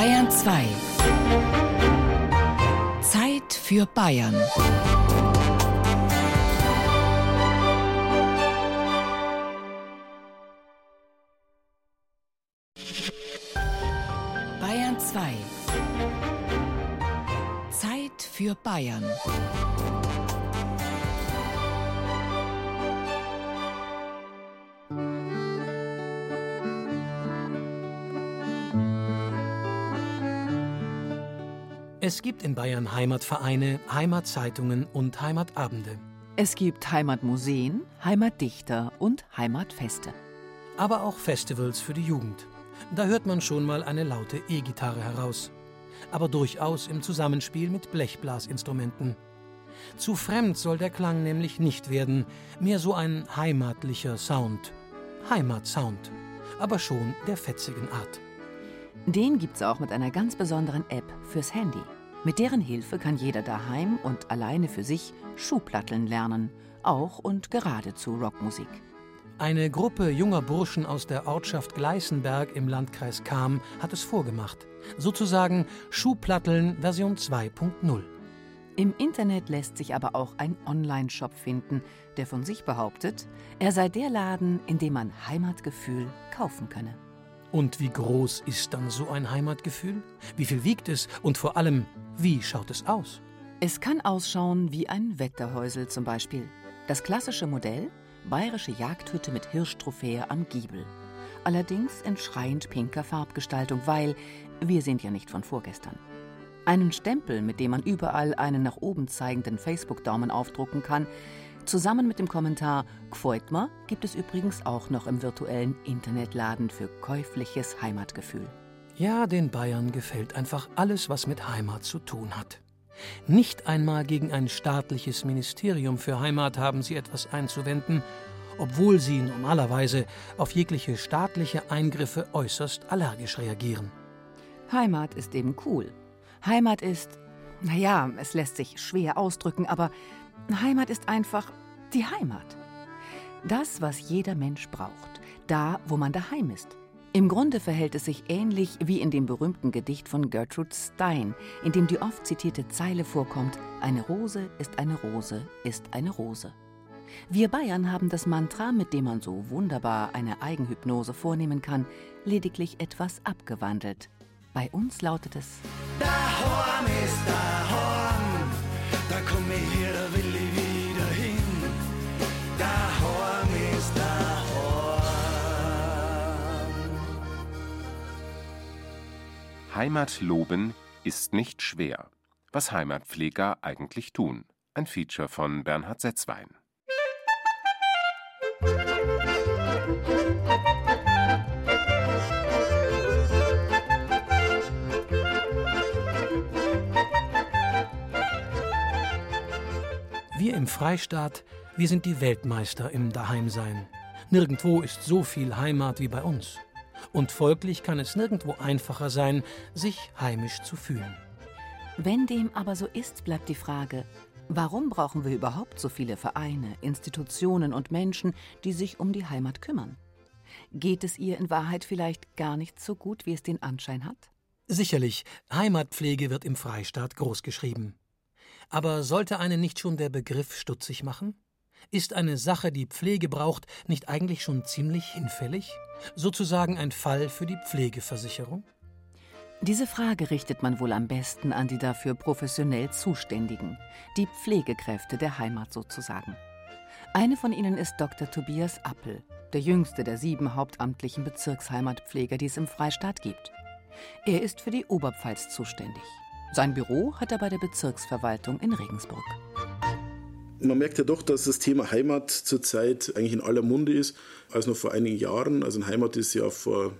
Bayern 2. Zeit für Bayern. Bayern 2. Zeit für Bayern. Es gibt in Bayern Heimatvereine, Heimatzeitungen und Heimatabende. Es gibt Heimatmuseen, Heimatdichter und Heimatfeste. Aber auch Festivals für die Jugend. Da hört man schon mal eine laute E-Gitarre heraus. Aber durchaus im Zusammenspiel mit Blechblasinstrumenten. Zu fremd soll der Klang nämlich nicht werden, mehr so ein heimatlicher Sound. Heimatsound, aber schon der fetzigen Art. Den gibt's auch mit einer ganz besonderen App fürs Handy. Mit deren Hilfe kann jeder daheim und alleine für sich Schuhplatteln lernen, auch und gerade zu Rockmusik. Eine Gruppe junger Burschen aus der Ortschaft Gleißenberg im Landkreis Cham hat es vorgemacht. Sozusagen Schuhplatteln Version 2.0. Im Internet lässt sich aber auch ein Online-Shop finden, der von sich behauptet, er sei der Laden, in dem man Heimatgefühl kaufen könne. Und wie groß ist dann so ein Heimatgefühl? Wie viel wiegt es? Und vor allem, wie schaut es aus? Es kann ausschauen wie ein Wetterhäusel zum Beispiel. Das klassische Modell? Bayerische Jagdhütte mit Hirschtrophäe am Giebel. Allerdings in schreiend pinker Farbgestaltung, weil wir sind ja nicht von vorgestern. Einen Stempel, mit dem man überall einen nach oben zeigenden Facebook-Daumen aufdrucken kann, Zusammen mit dem Kommentar Gfeutmer gibt es übrigens auch noch im virtuellen Internetladen für käufliches Heimatgefühl. Ja, den Bayern gefällt einfach alles, was mit Heimat zu tun hat. Nicht einmal gegen ein staatliches Ministerium für Heimat haben sie etwas einzuwenden, obwohl sie normalerweise auf jegliche staatliche Eingriffe äußerst allergisch reagieren. Heimat ist eben cool. Heimat ist, naja, es lässt sich schwer ausdrücken, aber Heimat ist einfach die Heimat. Das, was jeder Mensch braucht, da, wo man daheim ist. Im Grunde verhält es sich ähnlich wie in dem berühmten Gedicht von Gertrude Stein, in dem die oft zitierte Zeile vorkommt: Eine Rose ist eine Rose ist eine Rose. Wir Bayern haben das Mantra, mit dem man so wunderbar eine Eigenhypnose vornehmen kann, lediglich etwas abgewandelt. Bei uns lautet es: Daheim ist daheim, da komm her, da will ich wieder Heimat loben ist nicht schwer. Was Heimatpfleger eigentlich tun. Ein Feature von Bernhard Setzwein. Wir im Freistaat, wir sind die Weltmeister im Daheimsein. Nirgendwo ist so viel Heimat wie bei uns. Und folglich kann es nirgendwo einfacher sein, sich heimisch zu fühlen. Wenn dem aber so ist, bleibt die Frage, warum brauchen wir überhaupt so viele Vereine, Institutionen und Menschen, die sich um die Heimat kümmern? Geht es ihr in Wahrheit vielleicht gar nicht so gut, wie es den Anschein hat? Sicherlich, Heimatpflege wird im Freistaat großgeschrieben. Aber sollte einen nicht schon der Begriff stutzig machen? Ist eine Sache, die Pflege braucht, nicht eigentlich schon ziemlich hinfällig? Sozusagen ein Fall für die Pflegeversicherung? Diese Frage richtet man wohl am besten an die dafür professionell Zuständigen, die Pflegekräfte der Heimat sozusagen. Eine von ihnen ist Dr. Tobias Appel, der jüngste der sieben hauptamtlichen Bezirksheimatpfleger, die es im Freistaat gibt. Er ist für die Oberpfalz zuständig. Sein Büro hat er bei der Bezirksverwaltung in Regensburg. Man merkt ja doch, dass das Thema Heimat zurzeit eigentlich in aller Munde ist, als noch vor einigen Jahren. Also Heimat ist ja vor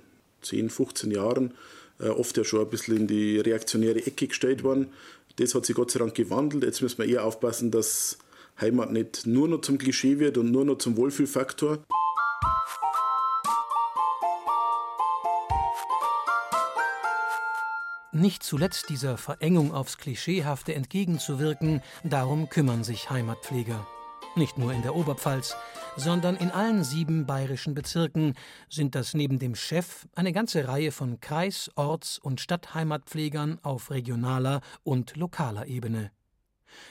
10, 15 Jahren äh, oft ja schon ein bisschen in die reaktionäre Ecke gestellt worden. Das hat sich Gott sei Dank gewandelt. Jetzt müssen wir eher aufpassen, dass Heimat nicht nur noch zum Klischee wird und nur noch zum Wohlfühlfaktor. Nicht zuletzt dieser Verengung aufs Klischeehafte entgegenzuwirken, darum kümmern sich Heimatpfleger. Nicht nur in der Oberpfalz, sondern in allen sieben bayerischen Bezirken sind das neben dem Chef eine ganze Reihe von Kreis-, Orts- und Stadtheimatpflegern auf regionaler und lokaler Ebene.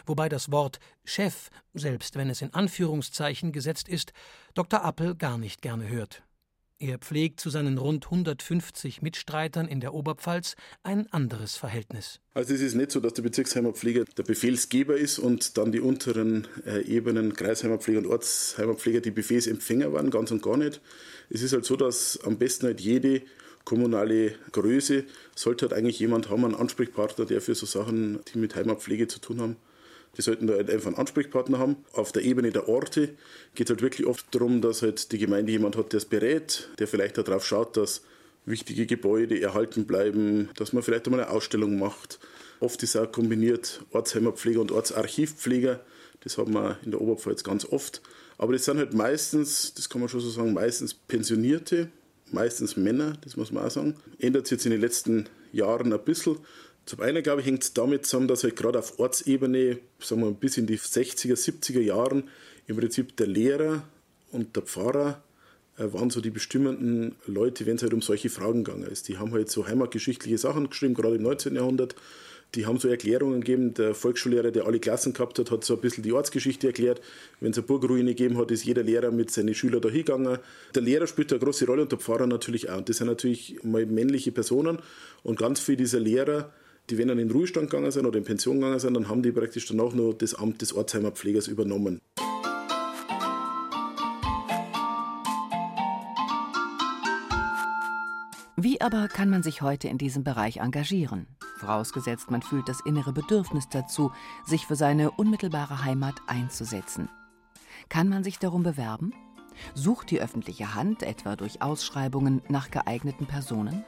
Wobei das Wort Chef, selbst wenn es in Anführungszeichen gesetzt ist, Dr. Appel gar nicht gerne hört. Er pflegt zu seinen rund 150 Mitstreitern in der Oberpfalz ein anderes Verhältnis. Also es ist nicht so, dass der Bezirksheimatpfleger der Befehlsgeber ist und dann die unteren äh, Ebenen, Kreisheimatpfleger und Ortsheimatpfleger, die Befehlsempfänger waren, ganz und gar nicht. Es ist halt so, dass am besten halt jede kommunale Größe sollte halt eigentlich jemand haben, einen Ansprechpartner, der für so Sachen, die mit Heimatpflege zu tun haben, die sollten da halt einfach einen Ansprechpartner haben. Auf der Ebene der Orte geht halt wirklich oft darum, dass halt die Gemeinde jemand hat, der es berät, der vielleicht darauf schaut, dass wichtige Gebäude erhalten bleiben, dass man vielleicht einmal eine Ausstellung macht. Oft ist auch kombiniert Ortsheimerpfleger und Ortsarchivpfleger. Das haben wir in der Oberpfalz ganz oft. Aber das sind halt meistens, das kann man schon so sagen, meistens Pensionierte, meistens Männer, das muss man auch sagen. Ändert sich jetzt in den letzten Jahren ein bisschen. Zum einen, glaube ich, hängt es damit zusammen, dass halt gerade auf Ortsebene, sagen wir bis in die 60er, 70er Jahren, im Prinzip der Lehrer und der Pfarrer äh, waren so die bestimmenden Leute, wenn es halt um solche Fragen gegangen ist. Die haben halt so heimatgeschichtliche Sachen geschrieben, gerade im 19. Jahrhundert. Die haben so Erklärungen gegeben. Der Volksschullehrer, der alle Klassen gehabt hat, hat so ein bisschen die Ortsgeschichte erklärt. Wenn es eine Burgruine gegeben hat, ist jeder Lehrer mit seinen Schülern da hingegangen. Der Lehrer spielt eine große Rolle und der Pfarrer natürlich auch. Und das sind natürlich mal männliche Personen. Und ganz viele dieser Lehrer die, wenn dann in den Ruhestand gegangen sind oder in Pension gegangen sind, dann haben die praktisch danach noch das Amt des Ortsheimerpflegers übernommen. Wie aber kann man sich heute in diesem Bereich engagieren? Vorausgesetzt, man fühlt das innere Bedürfnis dazu, sich für seine unmittelbare Heimat einzusetzen. Kann man sich darum bewerben? Sucht die öffentliche Hand etwa durch Ausschreibungen nach geeigneten Personen?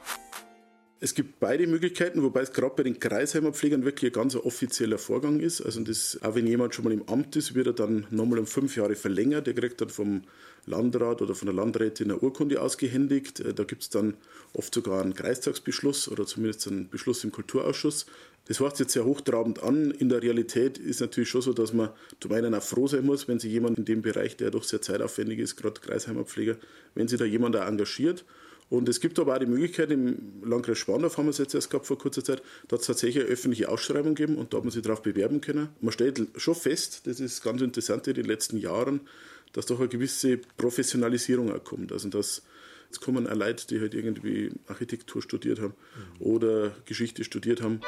Es gibt beide Möglichkeiten, wobei es gerade bei den Kreisheimerpflegern wirklich ein ganz offizieller Vorgang ist. Also das, auch wenn jemand schon mal im Amt ist, wird er dann nochmal um fünf Jahre verlängert. Der kriegt dann vom Landrat oder von der Landrätin eine Urkunde ausgehändigt. Äh, da gibt es dann oft sogar einen Kreistagsbeschluss oder zumindest einen Beschluss im Kulturausschuss. Das hört jetzt sehr hochtrabend an. In der Realität ist natürlich schon so, dass man zum einen auch froh sein muss, wenn sich jemand in dem Bereich, der doch sehr zeitaufwendig ist, gerade Kreisheimerpfleger, wenn sich da jemand auch engagiert. Und es gibt aber auch die Möglichkeit, im Landkreis Spandau haben wir es jetzt erst gehabt vor kurzer Zeit, da hat es tatsächlich eine öffentliche Ausschreibung gegeben und da hat man sich darauf bewerben können. Man stellt schon fest, das ist ganz interessant in den letzten Jahren, dass doch eine gewisse Professionalisierung auch kommt. Also dass jetzt kommen auch Leute, die halt irgendwie Architektur studiert haben mhm. oder Geschichte studiert haben.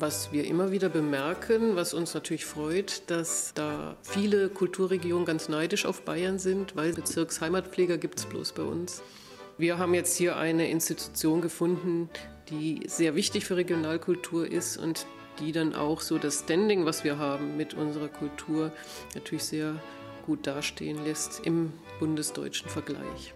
Was wir immer wieder bemerken, was uns natürlich freut, dass da viele Kulturregionen ganz neidisch auf Bayern sind, weil Bezirksheimatpfleger gibt es bloß bei uns. Wir haben jetzt hier eine Institution gefunden, die sehr wichtig für Regionalkultur ist und die dann auch so das Standing, was wir haben mit unserer Kultur, natürlich sehr gut dastehen lässt im bundesdeutschen Vergleich.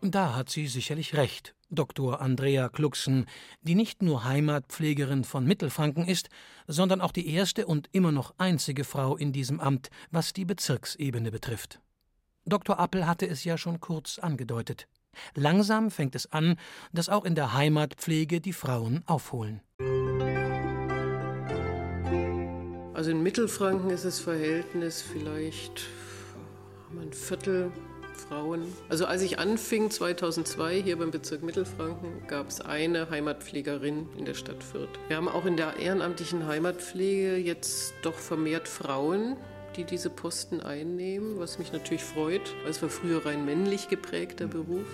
Und da hat sie sicherlich recht. Dr. Andrea Klucksen, die nicht nur Heimatpflegerin von Mittelfranken ist, sondern auch die erste und immer noch einzige Frau in diesem Amt, was die Bezirksebene betrifft. Dr. Appel hatte es ja schon kurz angedeutet. Langsam fängt es an, dass auch in der Heimatpflege die Frauen aufholen. Also in Mittelfranken ist das Verhältnis vielleicht ein Viertel Frauen. Also als ich anfing 2002 hier beim Bezirk Mittelfranken, gab es eine Heimatpflegerin in der Stadt Fürth. Wir haben auch in der ehrenamtlichen Heimatpflege jetzt doch vermehrt Frauen, die diese Posten einnehmen, was mich natürlich freut, weil es war früher rein männlich geprägter Beruf.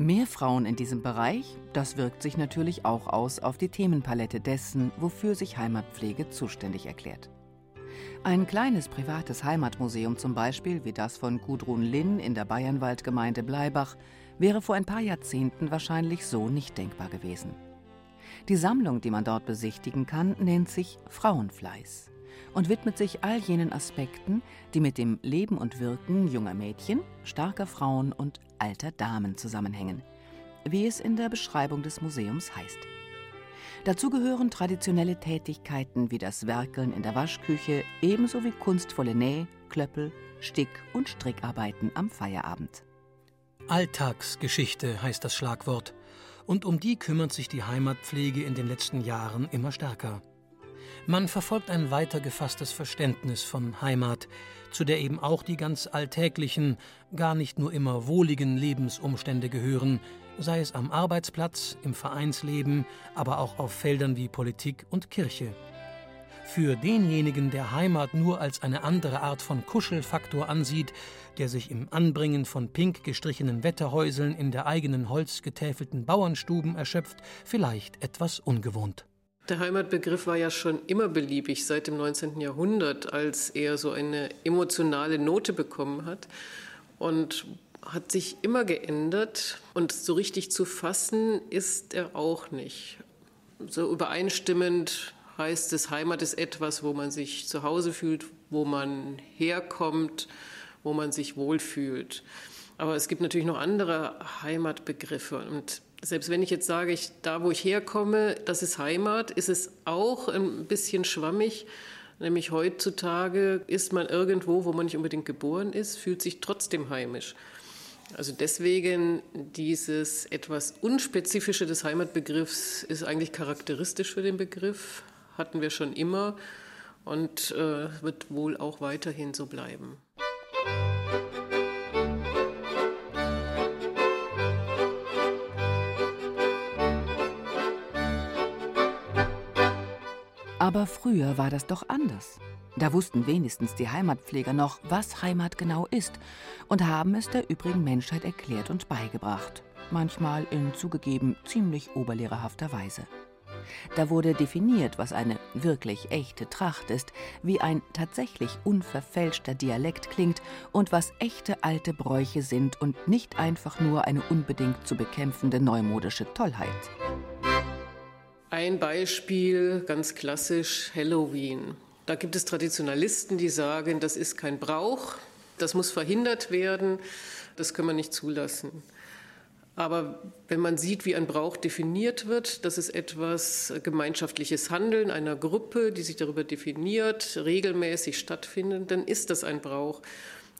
Mehr Frauen in diesem Bereich, das wirkt sich natürlich auch aus auf die Themenpalette dessen, wofür sich Heimatpflege zuständig erklärt. Ein kleines privates Heimatmuseum zum Beispiel, wie das von Gudrun Linn in der Bayernwaldgemeinde Bleibach, wäre vor ein paar Jahrzehnten wahrscheinlich so nicht denkbar gewesen. Die Sammlung, die man dort besichtigen kann, nennt sich Frauenfleiß und widmet sich all jenen Aspekten, die mit dem Leben und Wirken junger Mädchen, starker Frauen und alter Damen zusammenhängen, wie es in der Beschreibung des Museums heißt. Dazu gehören traditionelle Tätigkeiten wie das Werkeln in der Waschküche, ebenso wie kunstvolle Näh-, Klöppel-, Stick- und Strickarbeiten am Feierabend. Alltagsgeschichte heißt das Schlagwort. Und um die kümmert sich die Heimatpflege in den letzten Jahren immer stärker. Man verfolgt ein weiter gefasstes Verständnis von Heimat, zu der eben auch die ganz alltäglichen, gar nicht nur immer wohligen Lebensumstände gehören, sei es am Arbeitsplatz, im Vereinsleben, aber auch auf Feldern wie Politik und Kirche. Für denjenigen, der Heimat nur als eine andere Art von Kuschelfaktor ansieht, der sich im Anbringen von pink gestrichenen Wetterhäuseln in der eigenen holzgetäfelten Bauernstuben erschöpft, vielleicht etwas ungewohnt. Der Heimatbegriff war ja schon immer beliebig seit dem 19. Jahrhundert, als er so eine emotionale Note bekommen hat und hat sich immer geändert und so richtig zu fassen ist er auch nicht. So übereinstimmend heißt es, Heimat ist etwas, wo man sich zu Hause fühlt, wo man herkommt, wo man sich wohlfühlt. Aber es gibt natürlich noch andere Heimatbegriffe und selbst wenn ich jetzt sage, ich, da wo ich herkomme, das ist Heimat, ist es auch ein bisschen schwammig. Nämlich heutzutage ist man irgendwo, wo man nicht unbedingt geboren ist, fühlt sich trotzdem heimisch. Also deswegen dieses etwas Unspezifische des Heimatbegriffs ist eigentlich charakteristisch für den Begriff, hatten wir schon immer und äh, wird wohl auch weiterhin so bleiben. Aber früher war das doch anders. Da wussten wenigstens die Heimatpfleger noch, was Heimat genau ist und haben es der übrigen Menschheit erklärt und beigebracht. Manchmal in zugegeben ziemlich oberlehrerhafter Weise. Da wurde definiert, was eine wirklich echte Tracht ist, wie ein tatsächlich unverfälschter Dialekt klingt und was echte alte Bräuche sind und nicht einfach nur eine unbedingt zu bekämpfende neumodische Tollheit. Ein Beispiel, ganz klassisch, Halloween. Da gibt es Traditionalisten, die sagen, das ist kein Brauch, das muss verhindert werden, das können wir nicht zulassen. Aber wenn man sieht, wie ein Brauch definiert wird, das ist etwas gemeinschaftliches Handeln einer Gruppe, die sich darüber definiert, regelmäßig stattfindet, dann ist das ein Brauch.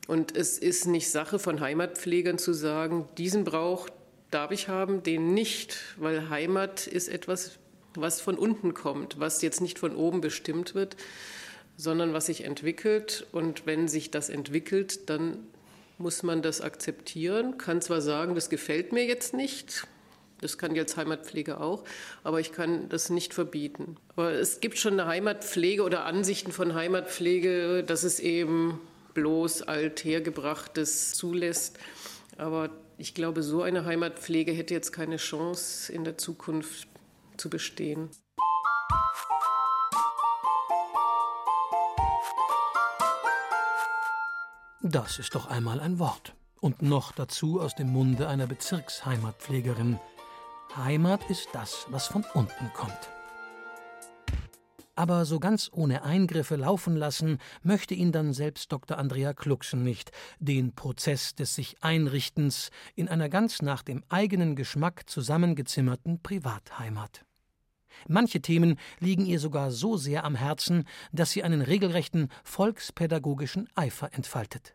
Und es ist nicht Sache von Heimatpflegern zu sagen, diesen Brauch darf ich haben, den nicht, weil Heimat ist etwas was von unten kommt, was jetzt nicht von oben bestimmt wird, sondern was sich entwickelt. Und wenn sich das entwickelt, dann muss man das akzeptieren, kann zwar sagen, das gefällt mir jetzt nicht, das kann jetzt Heimatpflege auch, aber ich kann das nicht verbieten. Aber es gibt schon eine Heimatpflege oder Ansichten von Heimatpflege, dass es eben bloß althergebrachtes zulässt. Aber ich glaube, so eine Heimatpflege hätte jetzt keine Chance in der Zukunft zu bestehen. Das ist doch einmal ein Wort. Und noch dazu aus dem Munde einer Bezirksheimatpflegerin. Heimat ist das, was von unten kommt. Aber so ganz ohne Eingriffe laufen lassen möchte ihn dann selbst Dr. Andrea Klucksen nicht, den Prozess des sich Einrichtens in einer ganz nach dem eigenen Geschmack zusammengezimmerten Privatheimat. Manche Themen liegen ihr sogar so sehr am Herzen, dass sie einen regelrechten volkspädagogischen Eifer entfaltet.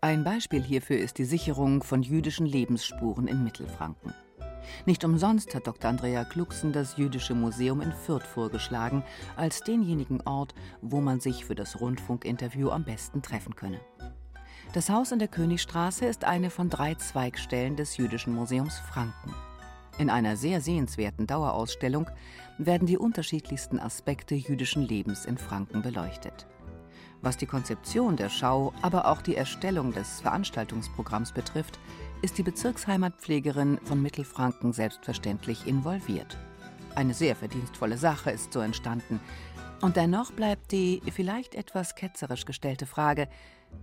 Ein Beispiel hierfür ist die Sicherung von jüdischen Lebensspuren in Mittelfranken. Nicht umsonst hat Dr. Andrea Klucksen das Jüdische Museum in Fürth vorgeschlagen, als denjenigen Ort, wo man sich für das Rundfunkinterview am besten treffen könne. Das Haus in der Königstraße ist eine von drei Zweigstellen des Jüdischen Museums Franken. In einer sehr sehenswerten Dauerausstellung werden die unterschiedlichsten Aspekte jüdischen Lebens in Franken beleuchtet. Was die Konzeption der Schau, aber auch die Erstellung des Veranstaltungsprogramms betrifft, ist die Bezirksheimatpflegerin von Mittelfranken selbstverständlich involviert. Eine sehr verdienstvolle Sache ist so entstanden. Und dennoch bleibt die vielleicht etwas ketzerisch gestellte Frage,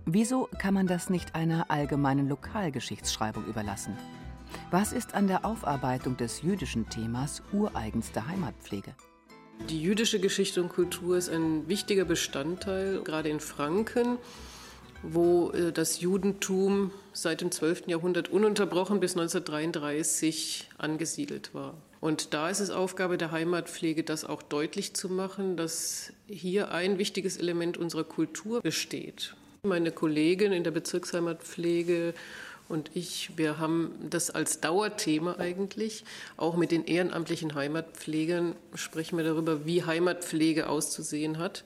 wieso kann man das nicht einer allgemeinen Lokalgeschichtsschreibung überlassen? Was ist an der Aufarbeitung des jüdischen Themas ureigenste Heimatpflege? Die jüdische Geschichte und Kultur ist ein wichtiger Bestandteil, gerade in Franken, wo äh, das Judentum seit dem 12. Jahrhundert ununterbrochen bis 1933 angesiedelt war. Und da ist es Aufgabe der Heimatpflege, das auch deutlich zu machen, dass hier ein wichtiges Element unserer Kultur besteht. Meine Kollegin in der Bezirksheimatpflege und ich, wir haben das als Dauerthema eigentlich. Auch mit den ehrenamtlichen Heimatpflegern sprechen wir darüber, wie Heimatpflege auszusehen hat.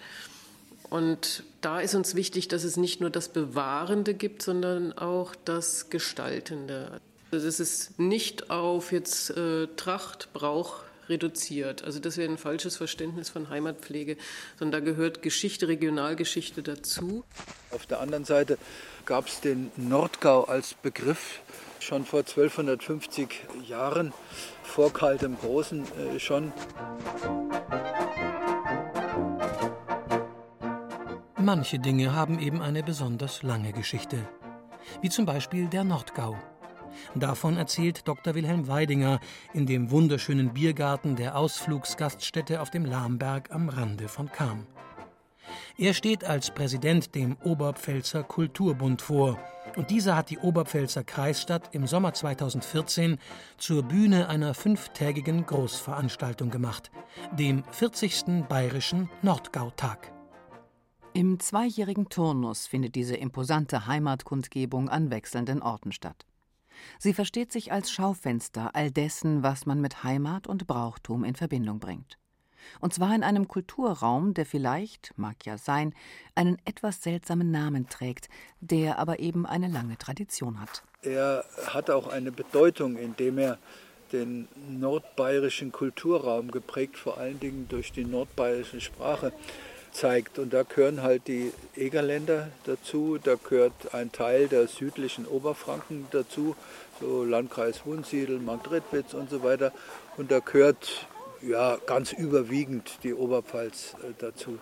Und da ist uns wichtig, dass es nicht nur das Bewahrende gibt, sondern auch das Gestaltende. Also das ist nicht auf jetzt äh, Tracht, Brauch reduziert. Also das wäre ein falsches Verständnis von Heimatpflege, sondern da gehört Geschichte, Regionalgeschichte dazu. Auf der anderen Seite gab es den Nordgau als Begriff schon vor 1250 Jahren, vor Karl dem Großen äh, schon. Manche Dinge haben eben eine besonders lange Geschichte, wie zum Beispiel der Nordgau. Davon erzählt Dr. Wilhelm Weidinger in dem wunderschönen Biergarten der Ausflugsgaststätte auf dem Lahmberg am Rande von Cham. Er steht als Präsident dem Oberpfälzer Kulturbund vor. Und dieser hat die Oberpfälzer Kreisstadt im Sommer 2014 zur Bühne einer fünftägigen Großveranstaltung gemacht, dem 40. Bayerischen Nordgautag. Im zweijährigen Turnus findet diese imposante Heimatkundgebung an wechselnden Orten statt. Sie versteht sich als Schaufenster all dessen, was man mit Heimat und Brauchtum in Verbindung bringt. Und zwar in einem Kulturraum, der vielleicht, mag ja sein, einen etwas seltsamen Namen trägt, der aber eben eine lange Tradition hat. Er hat auch eine Bedeutung, indem er den nordbayerischen Kulturraum, geprägt vor allen Dingen durch die nordbayerische Sprache, zeigt. Und da gehören halt die Egerländer dazu, da gehört ein Teil der südlichen Oberfranken dazu, so Landkreis Wunsiedel, Marktredwitz und so weiter. Und da gehört ja ganz überwiegend die Oberpfalz äh, dazu.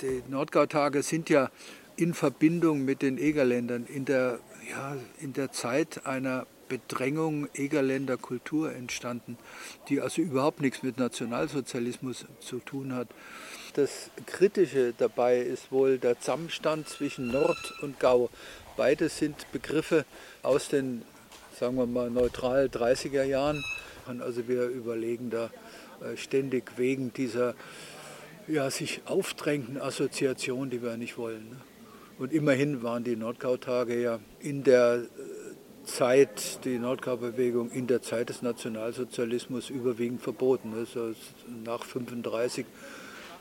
Die Nordgautage sind ja in Verbindung mit den Egerländern in der, ja, in der Zeit einer Bedrängung Egerländer Kultur entstanden, die also überhaupt nichts mit Nationalsozialismus zu tun hat. Das Kritische dabei ist wohl der Zusammenstand zwischen Nord und Gau. Beides sind Begriffe aus den, sagen wir mal, neutral 30er Jahren. Also wir überlegen da äh, ständig wegen dieser ja, sich aufdrängenden Assoziation, die wir nicht wollen. Ne? Und immerhin waren die Nordgau-Tage ja in der äh, Zeit, die Nordgau-Bewegung in der Zeit des Nationalsozialismus überwiegend verboten. Also nach 1935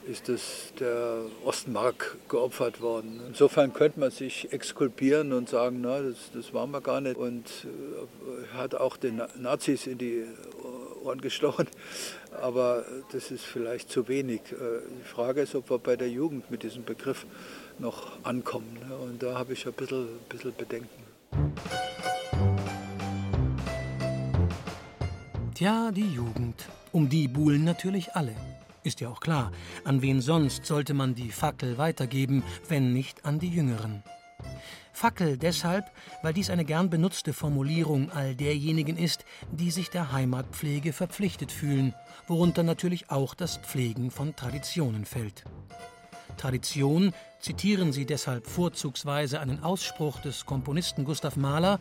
ist es der Ostmark geopfert worden. Insofern könnte man sich exkulpieren und sagen, na, das, das waren wir gar nicht und äh, hat auch den Nazis in die Ohren gestochen. Aber das ist vielleicht zu wenig. Äh, die Frage ist, ob wir bei der Jugend mit diesem Begriff noch ankommen. Ne? Und da habe ich ein bisschen, ein bisschen Bedenken. Tja, die Jugend. Um die buhlen natürlich alle. Ist ja auch klar, an wen sonst sollte man die Fackel weitergeben, wenn nicht an die Jüngeren. Fackel deshalb, weil dies eine gern benutzte Formulierung all derjenigen ist, die sich der Heimatpflege verpflichtet fühlen, worunter natürlich auch das Pflegen von Traditionen fällt. Tradition zitieren Sie deshalb vorzugsweise einen Ausspruch des Komponisten Gustav Mahler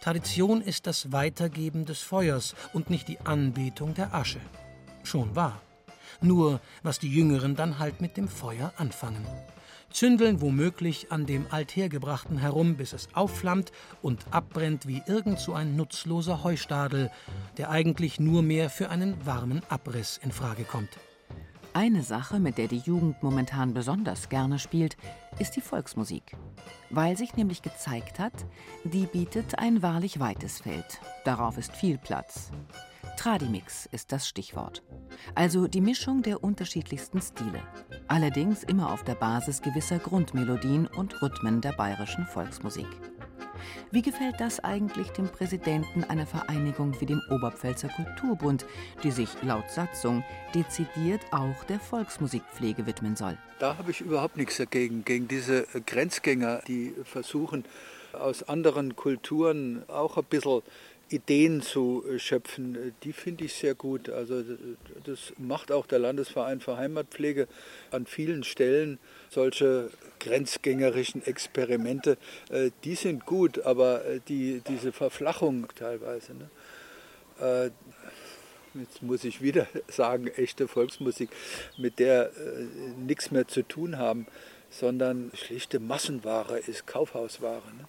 Tradition ist das Weitergeben des Feuers und nicht die Anbetung der Asche. Schon wahr. Nur, was die Jüngeren dann halt mit dem Feuer anfangen. Zündeln womöglich an dem Althergebrachten herum, bis es aufflammt und abbrennt wie irgend so ein nutzloser Heustadel, der eigentlich nur mehr für einen warmen Abriss in Frage kommt. Eine Sache, mit der die Jugend momentan besonders gerne spielt, ist die Volksmusik. Weil sich nämlich gezeigt hat, die bietet ein wahrlich weites Feld. Darauf ist viel Platz. Tradimix ist das Stichwort. Also die Mischung der unterschiedlichsten Stile. Allerdings immer auf der Basis gewisser Grundmelodien und Rhythmen der bayerischen Volksmusik. Wie gefällt das eigentlich dem Präsidenten einer Vereinigung wie dem Oberpfälzer Kulturbund, die sich laut Satzung dezidiert auch der Volksmusikpflege widmen soll? Da habe ich überhaupt nichts dagegen, gegen diese Grenzgänger, die versuchen, aus anderen Kulturen auch ein bisschen Ideen zu äh, schöpfen, äh, die finde ich sehr gut. Also das macht auch der Landesverein für Heimatpflege an vielen Stellen. Solche grenzgängerischen Experimente, äh, die sind gut, aber die, diese Verflachung teilweise. Ne? Jetzt muss ich wieder sagen, echte Volksmusik, mit der nichts mehr zu tun haben, sondern schlichte Massenware ist Kaufhausware. Ne?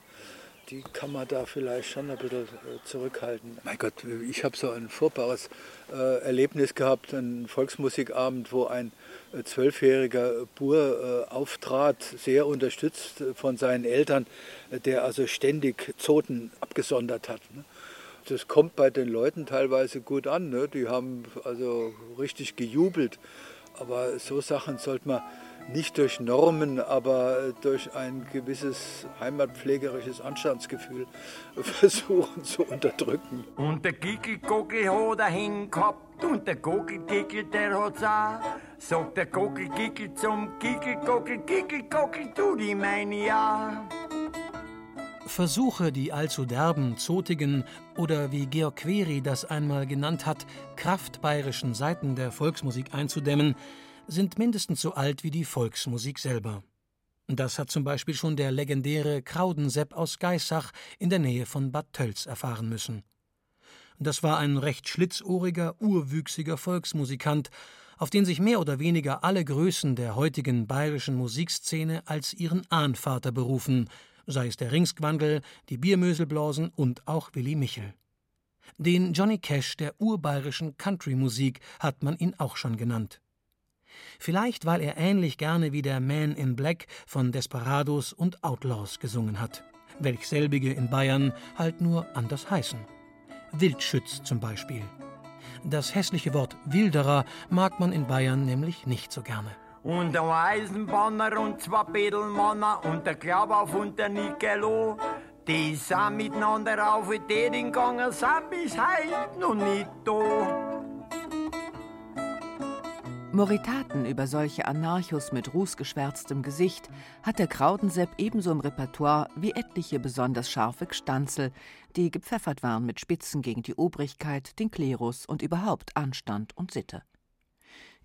Die kann man da vielleicht schon ein bisschen äh, zurückhalten. Mein Gott, ich habe so ein furchtbares äh, Erlebnis gehabt, einen Volksmusikabend, wo ein äh, zwölfjähriger Bur auftrat, sehr unterstützt von seinen Eltern, der also ständig Zoten abgesondert hat. Ne? Das kommt bei den Leuten teilweise gut an. Ne? Die haben also richtig gejubelt. Aber so Sachen sollte man nicht durch Normen, aber durch ein gewisses heimatpflegerisches Anstandsgefühl versuchen zu unterdrücken. Und der Gickel-Gockel hat er hingehabt und der Gockel-Gickel, der hat's auch. Sagt der Gockel-Gickel zum Gickel-Gockel, Gickel-Gockel, du die meine ja. Versuche, die allzu derben, zotigen oder wie Georg Query das einmal genannt hat, kraftbayerischen Seiten der Volksmusik einzudämmen, sind mindestens so alt wie die Volksmusik selber. Das hat zum Beispiel schon der legendäre Kraudensepp aus Geissach in der Nähe von Bad Tölz erfahren müssen. Das war ein recht schlitzohriger, urwüchsiger Volksmusikant, auf den sich mehr oder weniger alle Größen der heutigen bayerischen Musikszene als ihren Ahnvater berufen, sei es der Ringsgwandel, die Biermöselblasen und auch Willi Michel. Den Johnny Cash der urbayerischen Country-Musik hat man ihn auch schon genannt. Vielleicht, weil er ähnlich gerne wie der Man in Black von Desperados und Outlaws gesungen hat, welch selbige in Bayern halt nur anders heißen. Wildschütz zum Beispiel. Das hässliche Wort Wilderer mag man in Bayern nämlich nicht so gerne. Und ein Eisenbahner und zwei Bedelmanner und der Glaubauf und der Nicolo, die sind miteinander auf Ideen gegangen, sind bis heute noch nicht da. Moritaten über solche Anarchos mit rußgeschwärztem Gesicht hat der Kraudensepp ebenso im Repertoire wie etliche besonders scharfe Gstanzel, die gepfeffert waren mit Spitzen gegen die Obrigkeit, den Klerus und überhaupt Anstand und Sitte.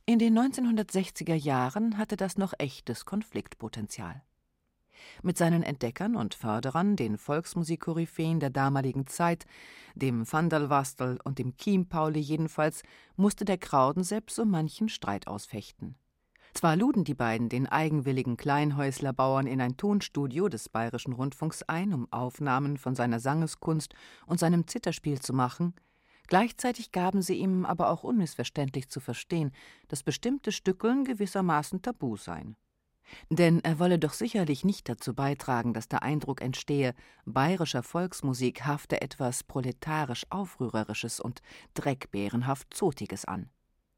In den 1960er Jahren hatte das noch echtes Konfliktpotenzial. Mit seinen Entdeckern und Förderern, den Volksmusikkoryphäen der damaligen Zeit, dem Vandalwastel und dem Chiempauli jedenfalls, musste der Kraudensepp so manchen Streit ausfechten. Zwar luden die beiden den eigenwilligen Kleinhäuslerbauern in ein Tonstudio des Bayerischen Rundfunks ein, um Aufnahmen von seiner Sangeskunst und seinem Zitterspiel zu machen, gleichzeitig gaben sie ihm aber auch unmissverständlich zu verstehen, dass bestimmte Stückeln gewissermaßen tabu seien. Denn er wolle doch sicherlich nicht dazu beitragen, dass der Eindruck entstehe, bayerischer Volksmusik hafte etwas proletarisch Aufrührerisches und dreckbärenhaft Zotiges an.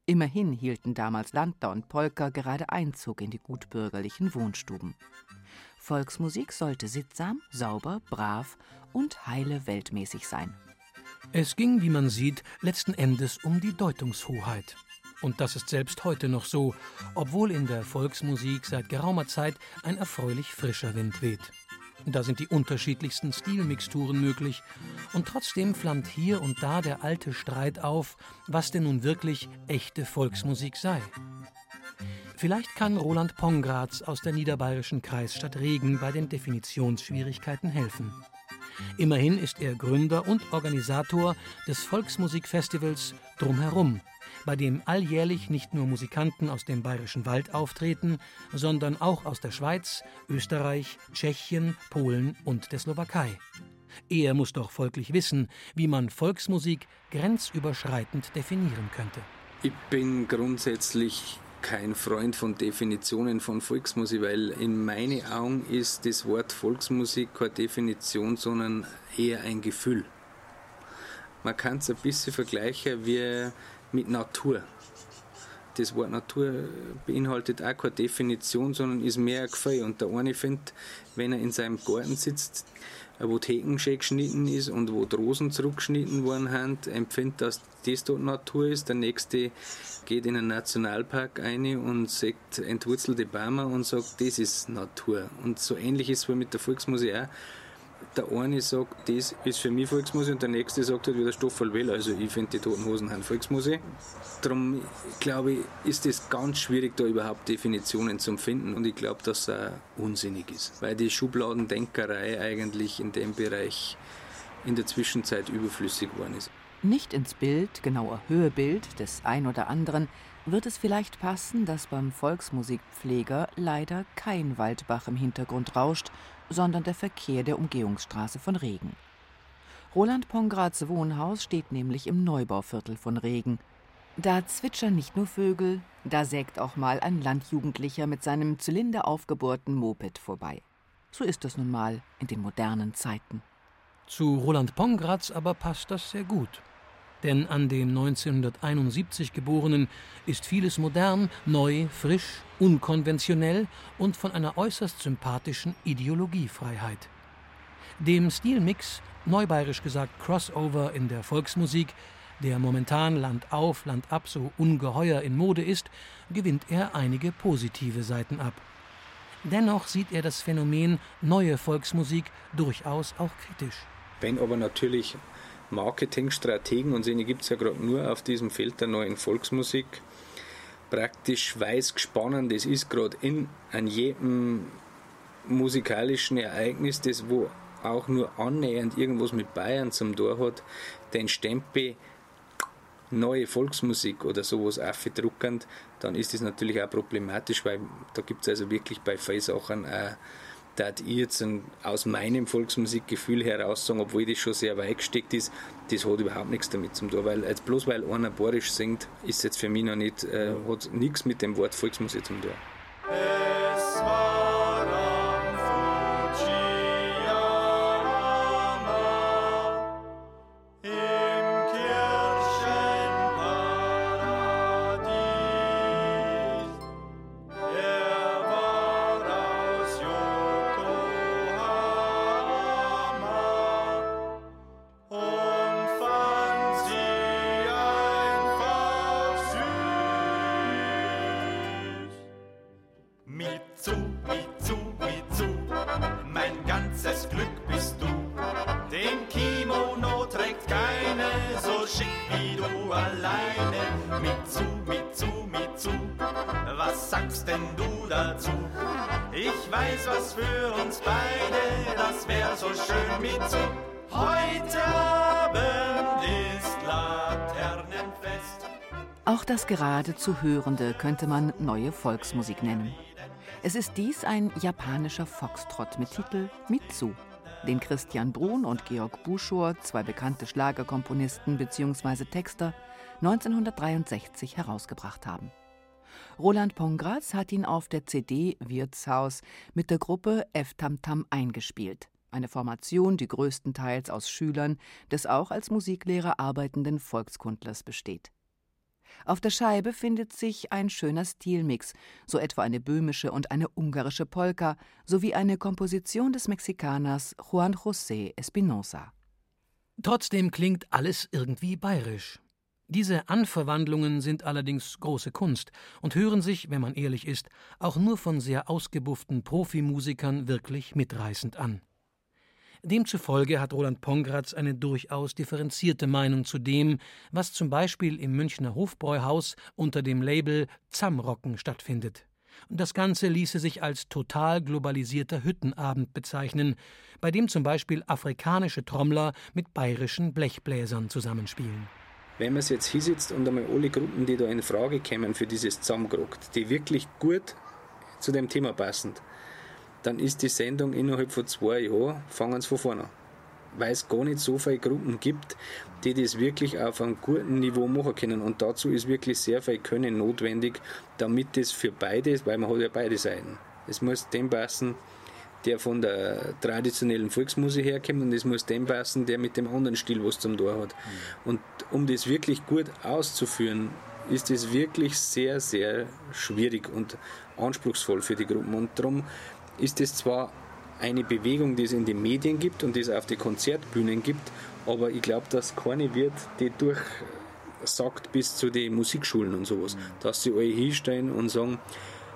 Immerhin hielten damals Landler und Polka gerade Einzug in die gutbürgerlichen Wohnstuben. Volksmusik sollte sittsam, sauber, brav und heile weltmäßig sein. Es ging, wie man sieht, letzten Endes um die Deutungshoheit. Und das ist selbst heute noch so, obwohl in der Volksmusik seit geraumer Zeit ein erfreulich frischer Wind weht. Da sind die unterschiedlichsten Stilmixturen möglich, und trotzdem flammt hier und da der alte Streit auf, was denn nun wirklich echte Volksmusik sei. Vielleicht kann Roland Pongratz aus der niederbayerischen Kreisstadt Regen bei den Definitionsschwierigkeiten helfen. Immerhin ist er Gründer und Organisator des Volksmusikfestivals Drumherum, bei dem alljährlich nicht nur Musikanten aus dem Bayerischen Wald auftreten, sondern auch aus der Schweiz, Österreich, Tschechien, Polen und der Slowakei. Er muss doch folglich wissen, wie man Volksmusik grenzüberschreitend definieren könnte. Ich bin grundsätzlich kein Freund von Definitionen von Volksmusik, weil in meinen Augen ist das Wort Volksmusik keine Definition, sondern eher ein Gefühl. Man kann es ein bisschen vergleichen wie mit Natur. Das Wort Natur beinhaltet auch keine Definition, sondern ist mehr ein Gefühl. Und der eine findet, wenn er in seinem Garten sitzt, wo die Hecken schön geschnitten ist und wo die Rosen zurückgeschnitten worden sind, empfindet, dass das dort Natur ist. Der nächste geht in einen Nationalpark ein und sagt entwurzelte Bäume und sagt, das ist Natur. Und so ähnlich ist es mit der Volksmusik auch der eine sagt, das ist für mich Volksmusik und der nächste sagt halt wieder Stoffel Well. Also ich finde die Toten Hosen haben Volksmusik. Darum glaube ich, ist es ganz schwierig, da überhaupt Definitionen zu finden und ich glaube, dass auch unsinnig ist, weil die Schubladendenkerei eigentlich in dem Bereich in der Zwischenzeit überflüssig geworden ist. Nicht ins Bild, genauer Höhebild des ein oder anderen, wird es vielleicht passen, dass beim Volksmusikpfleger leider kein Waldbach im Hintergrund rauscht sondern der Verkehr der Umgehungsstraße von Regen. Roland Pongrads Wohnhaus steht nämlich im Neubauviertel von Regen. Da zwitschern nicht nur Vögel, da sägt auch mal ein Landjugendlicher mit seinem zylinderaufgebohrten Moped vorbei. So ist es nun mal in den modernen Zeiten. Zu Roland Pongratz aber passt das sehr gut. Denn an dem 1971 Geborenen ist vieles modern, neu, frisch, unkonventionell und von einer äußerst sympathischen Ideologiefreiheit. Dem Stilmix, neubayerisch gesagt Crossover in der Volksmusik, der momentan Land auf, Land ab so ungeheuer in Mode ist, gewinnt er einige positive Seiten ab. Dennoch sieht er das Phänomen neue Volksmusik durchaus auch kritisch. Wenn aber natürlich Marketingstrategen, und seine gibt es ja gerade nur auf diesem Feld der neuen Volksmusik, praktisch weiß gespannt, das ist gerade in an jedem musikalischen Ereignis, das wo auch nur annähernd irgendwas mit Bayern zum Tor hat, den Stempel neue Volksmusik oder sowas aufgedruckend, dann ist das natürlich auch problematisch, weil da gibt es also wirklich bei vielen Sachen auch da ich jetzt aus meinem Volksmusikgefühl heraus sagen, obwohl das schon sehr weit gesteckt ist, das hat überhaupt nichts damit zu tun. Weil jetzt bloß weil einer Borisch singt, ist jetzt für mich noch nicht, äh, hat nichts mit dem Wort Volksmusik zu tun. Sagst denn du dazu? Ich weiß was für uns beide, das wär so schön Mitsu. Heute Abend ist Laternenfest. Auch das geradezu Hörende könnte man neue Volksmusik nennen. Es ist dies ein japanischer Foxtrott mit Titel Mitsu, den Christian Brun und Georg Buschor, zwei bekannte Schlagerkomponisten bzw. Texter, 1963 herausgebracht haben. Roland Pongratz hat ihn auf der CD Wirtshaus mit der Gruppe F Tam Tam eingespielt. Eine Formation, die größtenteils aus Schülern des auch als Musiklehrer arbeitenden Volkskundlers besteht. Auf der Scheibe findet sich ein schöner Stilmix, so etwa eine böhmische und eine ungarische Polka sowie eine Komposition des Mexikaners Juan José Espinosa. Trotzdem klingt alles irgendwie bayerisch. Diese Anverwandlungen sind allerdings große Kunst und hören sich, wenn man ehrlich ist, auch nur von sehr ausgebufften Profimusikern wirklich mitreißend an. Demzufolge hat Roland Pongratz eine durchaus differenzierte Meinung zu dem, was zum Beispiel im Münchner Hofbräuhaus unter dem Label Zamrocken stattfindet. Das Ganze ließe sich als total globalisierter Hüttenabend bezeichnen, bei dem zum Beispiel afrikanische Trommler mit bayerischen Blechbläsern zusammenspielen. Wenn man es jetzt hinsetzt und einmal alle Gruppen, die da in Frage kämen für dieses zusammengerockt, die wirklich gut zu dem Thema passen, dann ist die Sendung innerhalb von zwei Jahren, fangen sie von vorne an. Weil es gar nicht so viele Gruppen gibt, die das wirklich auf einem guten Niveau machen können. Und dazu ist wirklich sehr viel Können notwendig, damit das für beide, weil man hat ja beide Seiten. Es muss dem passen, der von der traditionellen Volksmusik herkommt und es muss dem passen, der mit dem anderen Stil was zum Tor hat. Und um das wirklich gut auszuführen, ist es wirklich sehr, sehr schwierig und anspruchsvoll für die Gruppen. Und darum ist es zwar eine Bewegung, die es in den Medien gibt und die es auf die Konzertbühnen gibt, aber ich glaube, dass keine wird, die durchsagt bis zu den Musikschulen und sowas, dass sie alle hinstellen und sagen,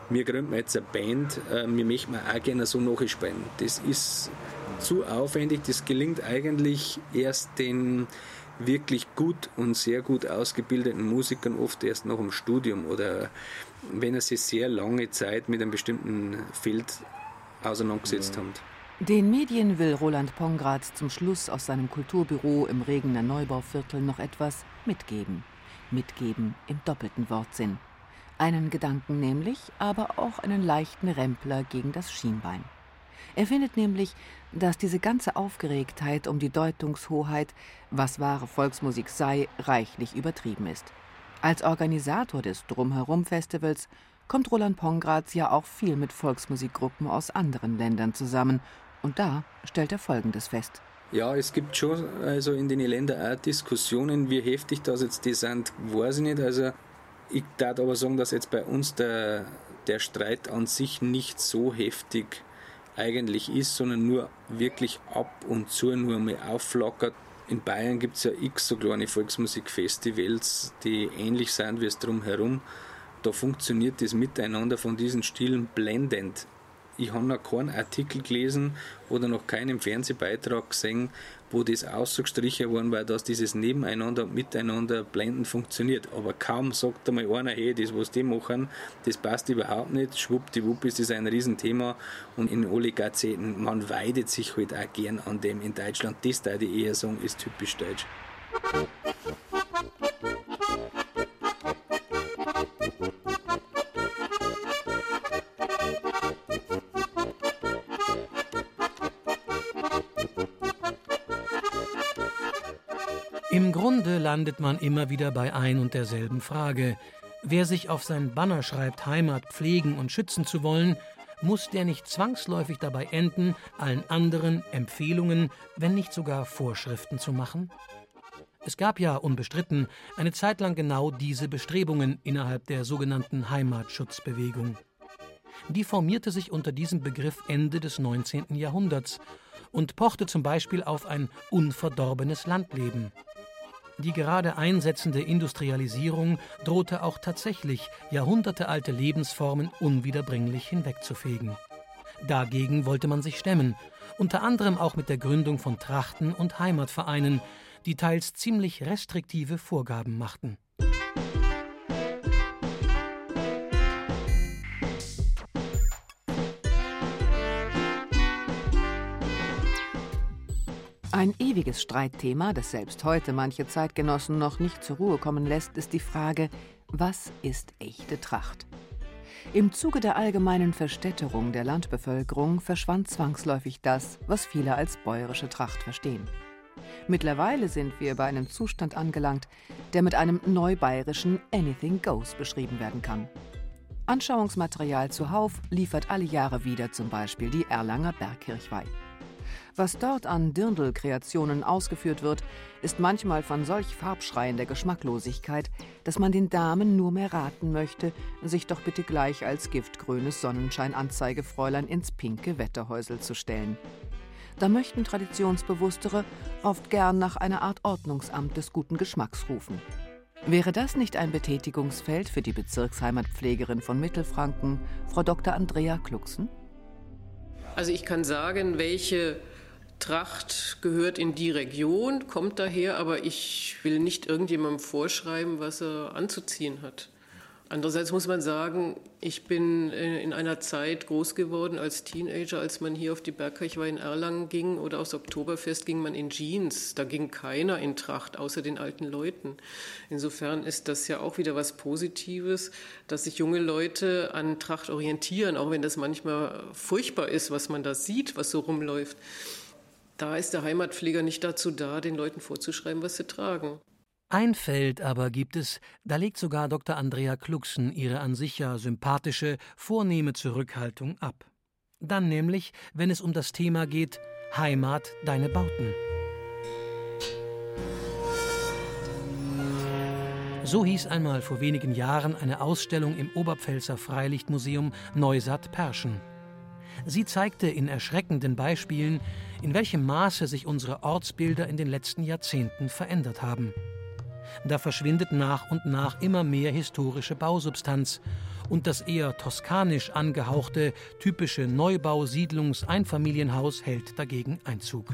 wir gründen jetzt eine Band, äh, wir möchten auch gerne so nachspielen. Das ist zu aufwendig, das gelingt eigentlich erst den wirklich gut und sehr gut ausgebildeten Musikern oft erst nach dem Studium oder wenn er sich sehr lange Zeit mit einem bestimmten Feld auseinandergesetzt haben. Den Medien will Roland Pongratz zum Schluss aus seinem Kulturbüro im Regener Neubauviertel noch etwas mitgeben. Mitgeben im doppelten Wortsinn. Einen Gedanken nämlich, aber auch einen leichten Rempler gegen das Schienbein. Er findet nämlich, dass diese ganze Aufgeregtheit um die Deutungshoheit, was wahre Volksmusik sei, reichlich übertrieben ist. Als Organisator des Drumherum-Festivals kommt Roland Pongratz ja auch viel mit Volksmusikgruppen aus anderen Ländern zusammen. Und da stellt er Folgendes fest. Ja, es gibt schon also in den Ländern auch Diskussionen, wie heftig das jetzt die sind, weiß ich nicht. Also ich darf aber sagen, dass jetzt bei uns der, der Streit an sich nicht so heftig eigentlich ist, sondern nur wirklich ab und zu nur mal aufflackert. In Bayern gibt es ja x so kleine Volksmusikfestivals, die ähnlich sind wie es drumherum. Da funktioniert das Miteinander von diesen Stilen blendend ich habe noch keinen Artikel gelesen oder noch keinen Fernsehbeitrag gesehen, wo das ausgestrichen worden war, dass dieses Nebeneinander und Miteinander blendend funktioniert. Aber kaum sagt einmal einer, hey, das, was die machen, das passt überhaupt nicht. Schwuppdiwupp ist das ein Riesenthema. Und in Gazetten, man weidet sich halt auch gern an dem in Deutschland. Das da ich eher sagen, ist typisch deutsch. Landet man immer wieder bei ein und derselben Frage. Wer sich auf sein Banner schreibt, Heimat pflegen und schützen zu wollen, muss der nicht zwangsläufig dabei enden, allen anderen Empfehlungen, wenn nicht sogar Vorschriften zu machen? Es gab ja unbestritten eine Zeit lang genau diese Bestrebungen innerhalb der sogenannten Heimatschutzbewegung. Die formierte sich unter diesem Begriff Ende des 19. Jahrhunderts und pochte zum Beispiel auf ein unverdorbenes Landleben. Die gerade einsetzende Industrialisierung drohte auch tatsächlich jahrhundertealte Lebensformen unwiederbringlich hinwegzufegen. Dagegen wollte man sich stemmen, unter anderem auch mit der Gründung von Trachten- und Heimatvereinen, die teils ziemlich restriktive Vorgaben machten. Ein ewiges Streitthema, das selbst heute manche Zeitgenossen noch nicht zur Ruhe kommen lässt, ist die Frage, was ist echte Tracht? Im Zuge der allgemeinen Verstädterung der Landbevölkerung verschwand zwangsläufig das, was viele als bäuerische Tracht verstehen. Mittlerweile sind wir bei einem Zustand angelangt, der mit einem neubayerischen Anything Goes beschrieben werden kann. Anschauungsmaterial zuhauf liefert alle Jahre wieder zum Beispiel die Erlanger Bergkirchweih. Was dort an Dirndl-Kreationen ausgeführt wird, ist manchmal von solch farbschreiender Geschmacklosigkeit, dass man den Damen nur mehr raten möchte, sich doch bitte gleich als giftgrünes Sonnenscheinanzeigefräulein ins pinke Wetterhäusel zu stellen. Da möchten Traditionsbewusstere oft gern nach einer Art Ordnungsamt des guten Geschmacks rufen. Wäre das nicht ein Betätigungsfeld für die Bezirksheimatpflegerin von Mittelfranken, Frau Dr. Andrea Klucksen? Also ich kann sagen, welche Tracht gehört in die Region, kommt daher, aber ich will nicht irgendjemandem vorschreiben, was er anzuziehen hat. Andererseits muss man sagen, ich bin äh, in einer Zeit groß geworden als Teenager, als man hier auf die Bergkirchweih in Erlangen ging oder aufs Oktoberfest ging man in Jeans. Da ging keiner in Tracht, außer den alten Leuten. Insofern ist das ja auch wieder was Positives, dass sich junge Leute an Tracht orientieren, auch wenn das manchmal furchtbar ist, was man da sieht, was so rumläuft. Da ist der Heimatpfleger nicht dazu da, den Leuten vorzuschreiben, was sie tragen. Ein Feld aber gibt es, da legt sogar Dr. Andrea Klucksen ihre an sich ja sympathische, vornehme Zurückhaltung ab. Dann nämlich, wenn es um das Thema geht Heimat, deine Bauten. So hieß einmal vor wenigen Jahren eine Ausstellung im Oberpfälzer Freilichtmuseum Neusatt-Perschen. Sie zeigte in erschreckenden Beispielen, in welchem Maße sich unsere Ortsbilder in den letzten Jahrzehnten verändert haben. Da verschwindet nach und nach immer mehr historische Bausubstanz und das eher toskanisch angehauchte, typische Neubau-Siedlungs-Einfamilienhaus hält dagegen Einzug.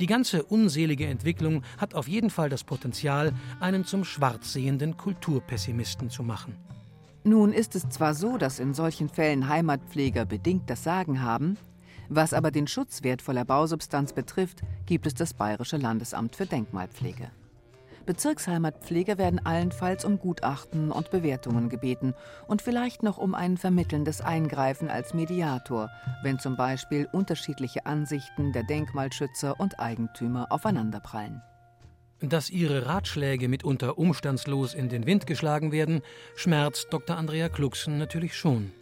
Die ganze unselige Entwicklung hat auf jeden Fall das Potenzial, einen zum schwarzsehenden Kulturpessimisten zu machen. Nun ist es zwar so, dass in solchen Fällen Heimatpfleger bedingt das Sagen haben, was aber den Schutz wertvoller Bausubstanz betrifft, gibt es das Bayerische Landesamt für Denkmalpflege. Bezirksheimatpfleger werden allenfalls um Gutachten und Bewertungen gebeten und vielleicht noch um ein vermittelndes Eingreifen als Mediator, wenn zum Beispiel unterschiedliche Ansichten der Denkmalschützer und Eigentümer aufeinanderprallen. Dass ihre Ratschläge mitunter umstandslos in den Wind geschlagen werden, schmerzt Dr. Andrea Klucksen natürlich schon.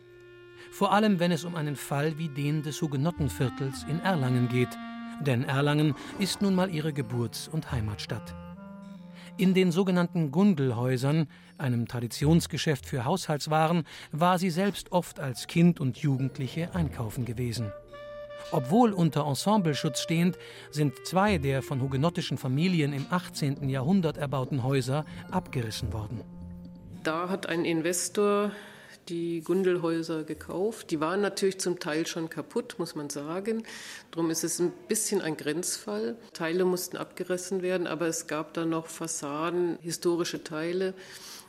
Vor allem, wenn es um einen Fall wie den des Hugenottenviertels in Erlangen geht, denn Erlangen ist nun mal ihre Geburts- und Heimatstadt. In den sogenannten Gundelhäusern, einem Traditionsgeschäft für Haushaltswaren, war sie selbst oft als Kind und Jugendliche einkaufen gewesen. Obwohl unter Ensembleschutz stehend, sind zwei der von hugenottischen Familien im 18. Jahrhundert erbauten Häuser abgerissen worden. Da hat ein Investor die Gundelhäuser gekauft. Die waren natürlich zum Teil schon kaputt, muss man sagen. Darum ist es ein bisschen ein Grenzfall. Teile mussten abgerissen werden, aber es gab da noch Fassaden, historische Teile.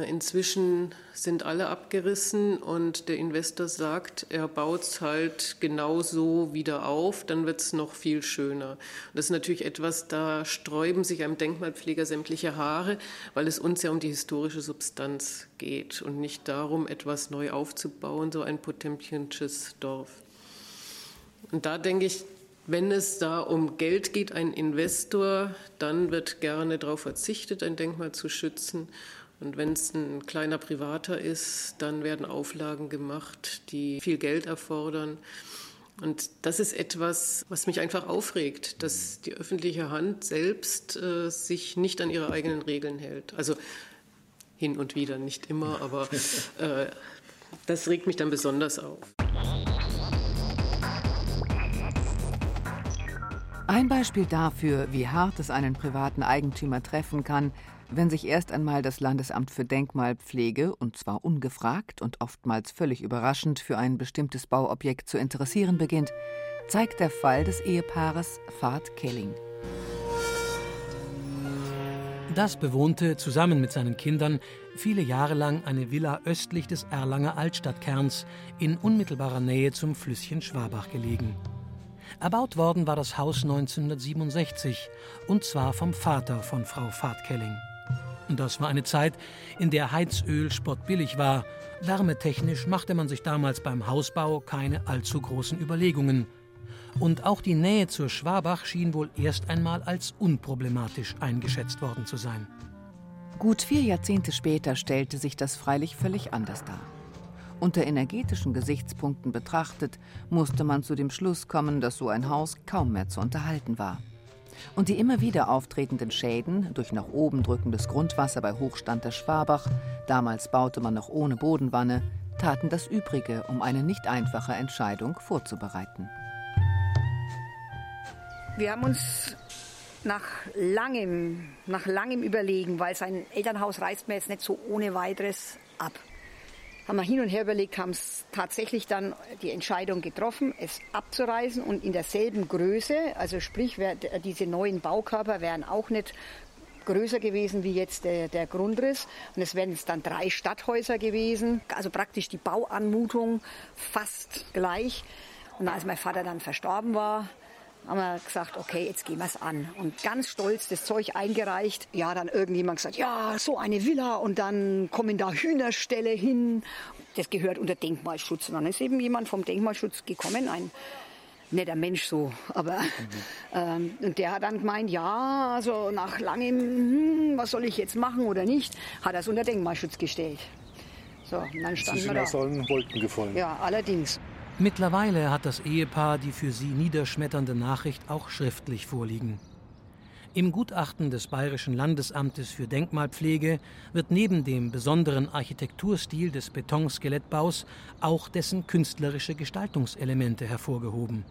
Inzwischen sind alle abgerissen und der Investor sagt, er baut es halt genau so wieder auf, dann wird es noch viel schöner. Und das ist natürlich etwas, da sträuben sich einem Denkmalpfleger sämtliche Haare, weil es uns ja um die historische Substanz geht und nicht darum, etwas neu aufzubauen, so ein potemkinsches Dorf. Und da denke ich, wenn es da um Geld geht, ein Investor, dann wird gerne darauf verzichtet, ein Denkmal zu schützen. Und wenn es ein kleiner Privater ist, dann werden Auflagen gemacht, die viel Geld erfordern. Und das ist etwas, was mich einfach aufregt, dass die öffentliche Hand selbst äh, sich nicht an ihre eigenen Regeln hält. Also hin und wieder, nicht immer, aber äh, das regt mich dann besonders auf. Ein Beispiel dafür, wie hart es einen privaten Eigentümer treffen kann, wenn sich erst einmal das Landesamt für Denkmalpflege, und zwar ungefragt und oftmals völlig überraschend, für ein bestimmtes Bauobjekt zu interessieren beginnt, zeigt der Fall des Ehepaares Fahrt Kelling. Das bewohnte zusammen mit seinen Kindern viele Jahre lang eine Villa östlich des Erlanger Altstadtkerns in unmittelbarer Nähe zum Flüsschen Schwabach gelegen. Erbaut worden war das Haus 1967 und zwar vom Vater von Frau Fahrtkelling. Das war eine Zeit, in der Heizöl spottbillig war. Wärmetechnisch machte man sich damals beim Hausbau keine allzu großen Überlegungen. Und auch die Nähe zur Schwabach schien wohl erst einmal als unproblematisch eingeschätzt worden zu sein. Gut vier Jahrzehnte später stellte sich das freilich völlig anders dar. Unter energetischen Gesichtspunkten betrachtet, musste man zu dem Schluss kommen, dass so ein Haus kaum mehr zu unterhalten war. Und die immer wieder auftretenden Schäden durch nach oben drückendes Grundwasser bei Hochstand der Schwabach, damals baute man noch ohne Bodenwanne, taten das Übrige, um eine nicht einfache Entscheidung vorzubereiten. Wir haben uns nach langem, nach langem Überlegen, weil sein Elternhaus reißt mir jetzt nicht so ohne weiteres ab haben wir hin und her überlegt, haben es tatsächlich dann die Entscheidung getroffen, es abzureißen und in derselben Größe, also sprich, diese neuen Baukörper wären auch nicht größer gewesen wie jetzt der, der Grundriss. Und es wären jetzt dann drei Stadthäuser gewesen, also praktisch die Bauanmutung fast gleich. Und als mein Vater dann verstorben war, haben wir gesagt, okay, jetzt gehen wir es an. Und ganz stolz das Zeug eingereicht. Ja, dann irgendjemand gesagt, ja, so eine Villa und dann kommen da Hühnerställe hin. Das gehört unter Denkmalschutz. Und dann ist eben jemand vom Denkmalschutz gekommen, ein netter Mensch so, aber mhm. ähm, und der hat dann gemeint, ja, also nach langem, hm, was soll ich jetzt machen oder nicht, hat er es unter Denkmalschutz gestellt. So, und dann standen wir da. aus allen Wolken gefallen. Ja, allerdings. Mittlerweile hat das Ehepaar die für sie niederschmetternde Nachricht auch schriftlich vorliegen. Im Gutachten des Bayerischen Landesamtes für Denkmalpflege wird neben dem besonderen Architekturstil des Betonskelettbaus auch dessen künstlerische Gestaltungselemente hervorgehoben.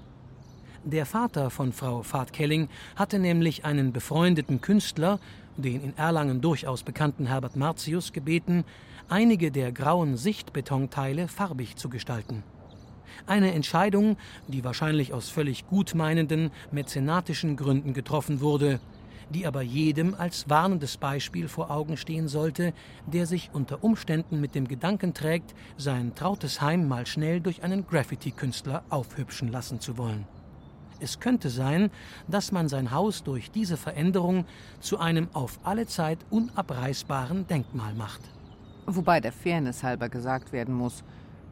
Der Vater von Frau Fahrt-Kelling hatte nämlich einen befreundeten Künstler, den in Erlangen durchaus bekannten Herbert Martius, gebeten, einige der grauen Sichtbetonteile farbig zu gestalten. Eine Entscheidung, die wahrscheinlich aus völlig gutmeinenden, mäzenatischen Gründen getroffen wurde, die aber jedem als warnendes Beispiel vor Augen stehen sollte, der sich unter Umständen mit dem Gedanken trägt, sein trautes Heim mal schnell durch einen Graffiti-Künstler aufhübschen lassen zu wollen. Es könnte sein, dass man sein Haus durch diese Veränderung zu einem auf alle Zeit unabreißbaren Denkmal macht. Wobei der Fairness halber gesagt werden muss,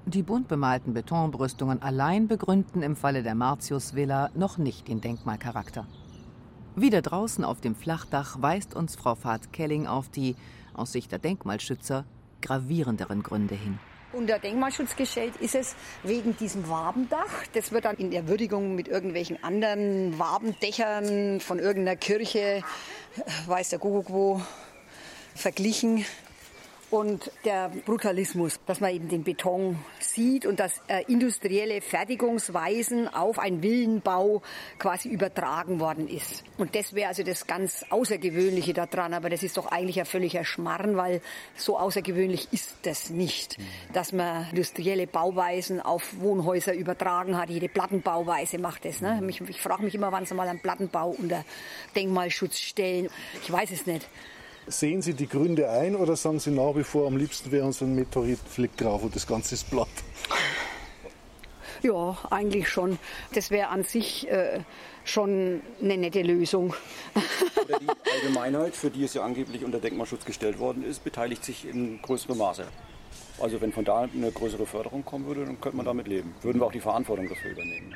die bunt bemalten Betonbrüstungen allein begründen im Falle der Martius-Villa noch nicht den Denkmalcharakter. Wieder draußen auf dem Flachdach weist uns Frau Fahrt-Kelling auf die, aus Sicht der Denkmalschützer, gravierenderen Gründe hin. Unter Denkmalschutz gestellt ist es wegen diesem Wabendach. Das wird dann in der Würdigung mit irgendwelchen anderen Wabendächern von irgendeiner Kirche, weiß der Kuckuck wo, verglichen und der Brutalismus, dass man eben den Beton sieht und dass äh, industrielle Fertigungsweisen auf einen Villenbau quasi übertragen worden ist. Und das wäre also das ganz Außergewöhnliche daran, aber das ist doch eigentlich ein völliger Schmarrn, weil so außergewöhnlich ist das nicht, dass man industrielle Bauweisen auf Wohnhäuser übertragen hat. Jede Plattenbauweise macht das. Ne? Ich, ich frage mich immer, wann sie mal einen Plattenbau unter Denkmalschutz stellen. Ich weiß es nicht. Sehen Sie die Gründe ein oder sagen Sie nach wie vor, am liebsten wäre uns ein Meteoritfleck drauf und das Ganze ist platt? Ja, eigentlich schon. Das wäre an sich äh, schon eine nette Lösung. Oder die Allgemeinheit, für die es ja angeblich unter Denkmalschutz gestellt worden ist, beteiligt sich in größerem Maße. Also wenn von da eine größere Förderung kommen würde, dann könnte man damit leben. Würden wir auch die Verantwortung dafür übernehmen.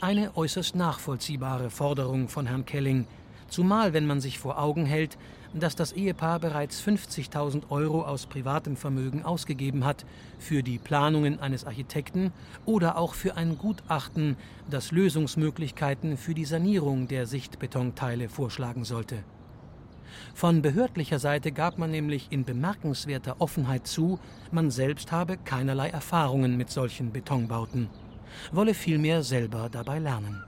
Eine äußerst nachvollziehbare Forderung von Herrn Kelling, zumal wenn man sich vor Augen hält, dass das Ehepaar bereits 50.000 Euro aus privatem Vermögen ausgegeben hat für die Planungen eines Architekten oder auch für ein Gutachten, das Lösungsmöglichkeiten für die Sanierung der Sichtbetonteile vorschlagen sollte. Von behördlicher Seite gab man nämlich in bemerkenswerter Offenheit zu, man selbst habe keinerlei Erfahrungen mit solchen Betonbauten, wolle vielmehr selber dabei lernen.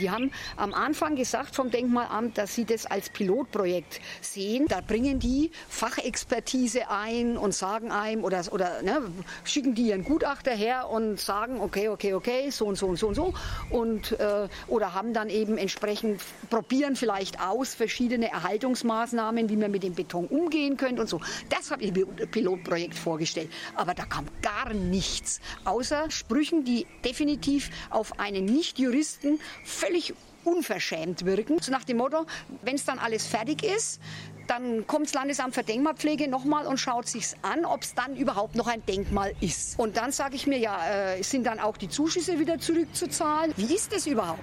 Die haben am Anfang gesagt vom Denkmalamt, dass sie das als Pilotprojekt sehen. Da bringen die Fachexpertise ein und sagen einem oder, oder ne, schicken die ihren Gutachter her und sagen, okay, okay, okay, so und so und so und so. Und, äh, oder haben dann eben entsprechend, probieren vielleicht aus verschiedene Erhaltungsmaßnahmen, wie man mit dem Beton umgehen könnte und so. Das habe ich unter Pilotprojekt vorgestellt. Aber da kam gar nichts, außer Sprüchen, die definitiv auf einen Nicht-Juristen völlig völlig unverschämt wirken. So nach dem Motto, wenn es dann alles fertig ist, dann kommt das Landesamt für Denkmalpflege nochmal und schaut sich's an, ob es dann überhaupt noch ein Denkmal ist. Und dann sage ich mir, ja, äh, sind dann auch die Zuschüsse wieder zurückzuzahlen? Wie ist das überhaupt?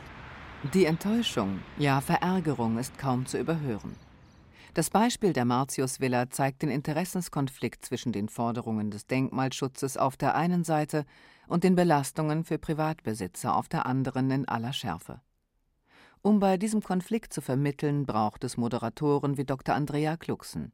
Die Enttäuschung, ja Verärgerung ist kaum zu überhören. Das Beispiel der Martius-Villa zeigt den Interessenskonflikt zwischen den Forderungen des Denkmalschutzes auf der einen Seite und den Belastungen für Privatbesitzer auf der anderen in aller Schärfe. Um bei diesem Konflikt zu vermitteln, braucht es Moderatoren wie Dr. Andrea Kluxen.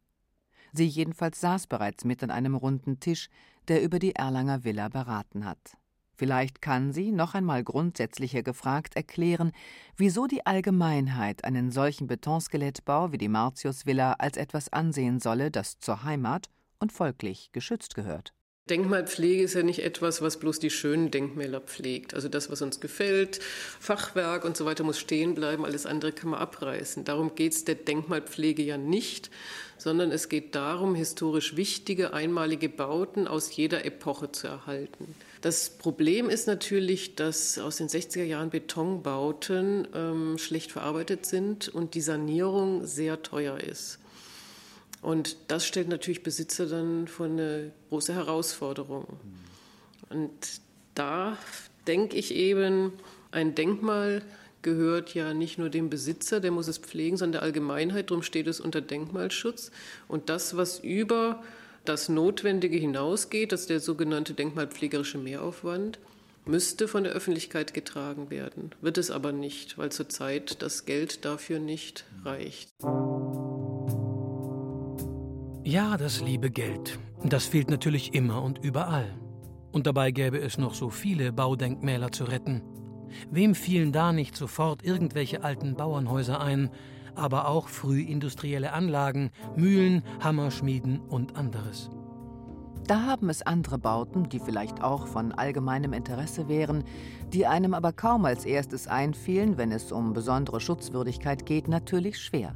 Sie jedenfalls saß bereits mit an einem runden Tisch, der über die Erlanger Villa beraten hat. Vielleicht kann sie, noch einmal grundsätzlicher gefragt, erklären, wieso die Allgemeinheit einen solchen Betonskelettbau wie die Martius-Villa als etwas ansehen solle, das zur Heimat und folglich geschützt gehört. Denkmalpflege ist ja nicht etwas, was bloß die schönen Denkmäler pflegt. Also das, was uns gefällt, Fachwerk und so weiter muss stehen bleiben, alles andere kann man abreißen. Darum geht es der Denkmalpflege ja nicht, sondern es geht darum, historisch wichtige, einmalige Bauten aus jeder Epoche zu erhalten. Das Problem ist natürlich, dass aus den 60er Jahren Betonbauten ähm, schlecht verarbeitet sind und die Sanierung sehr teuer ist. Und das stellt natürlich Besitzer dann vor eine große Herausforderung. Und da denke ich eben, ein Denkmal gehört ja nicht nur dem Besitzer, der muss es pflegen, sondern der Allgemeinheit. Darum steht es unter Denkmalschutz. Und das, was über das Notwendige hinausgeht, das ist der sogenannte denkmalpflegerische Mehraufwand, müsste von der Öffentlichkeit getragen werden. Wird es aber nicht, weil zurzeit das Geld dafür nicht reicht. Ja, das liebe Geld. Das fehlt natürlich immer und überall. Und dabei gäbe es noch so viele Baudenkmäler zu retten. Wem fielen da nicht sofort irgendwelche alten Bauernhäuser ein, aber auch frühindustrielle Anlagen, Mühlen, Hammerschmieden und anderes? Da haben es andere Bauten, die vielleicht auch von allgemeinem Interesse wären, die einem aber kaum als erstes einfielen, wenn es um besondere Schutzwürdigkeit geht, natürlich schwer.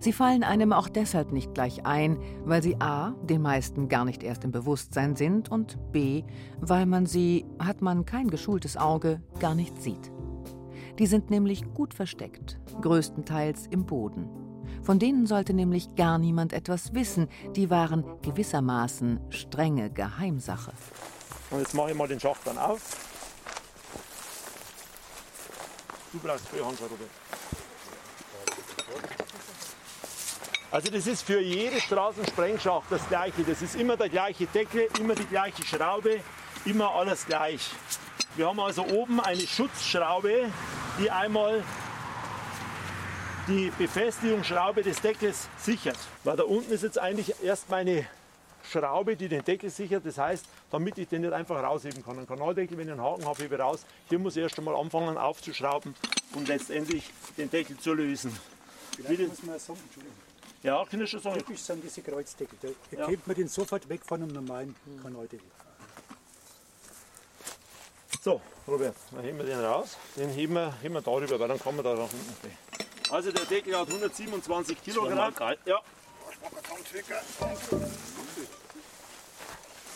Sie fallen einem auch deshalb nicht gleich ein, weil sie a. den meisten gar nicht erst im Bewusstsein sind und b. weil man sie, hat man kein geschultes Auge, gar nicht sieht. Die sind nämlich gut versteckt, größtenteils im Boden. Von denen sollte nämlich gar niemand etwas wissen. Die waren gewissermaßen strenge Geheimsache. Und jetzt mache ich mal den Schacht dann auf. Du brauchst Führhandschuhe, Robert. Also das ist für jede Straßensprengschacht das gleiche. Das ist immer der gleiche Deckel, immer die gleiche Schraube, immer alles gleich. Wir haben also oben eine Schutzschraube, die einmal die Befestigungsschraube des Deckels sichert. Weil da unten ist jetzt eigentlich erst meine Schraube, die den Deckel sichert. Das heißt, damit ich den nicht einfach rausheben kann. Ein Kanaldeckel, wenn ich einen Haken habe, hebe raus. Hier muss ich erst einmal anfangen aufzuschrauben und letztendlich den Deckel zu lösen. Vielleicht muss man sagen, Entschuldigung. Ja, kann ich schon sagen. Typisch sind diese Kreuzdeckel. Da Ja. erkennt man den sofort weg von einem normalen Kanaldeckel. So, Robert, dann heben wir den raus. Den heben wir, heben wir darüber, weil dann kann man da nach unten. Also der Deckel hat 127 Kilogramm. Ja.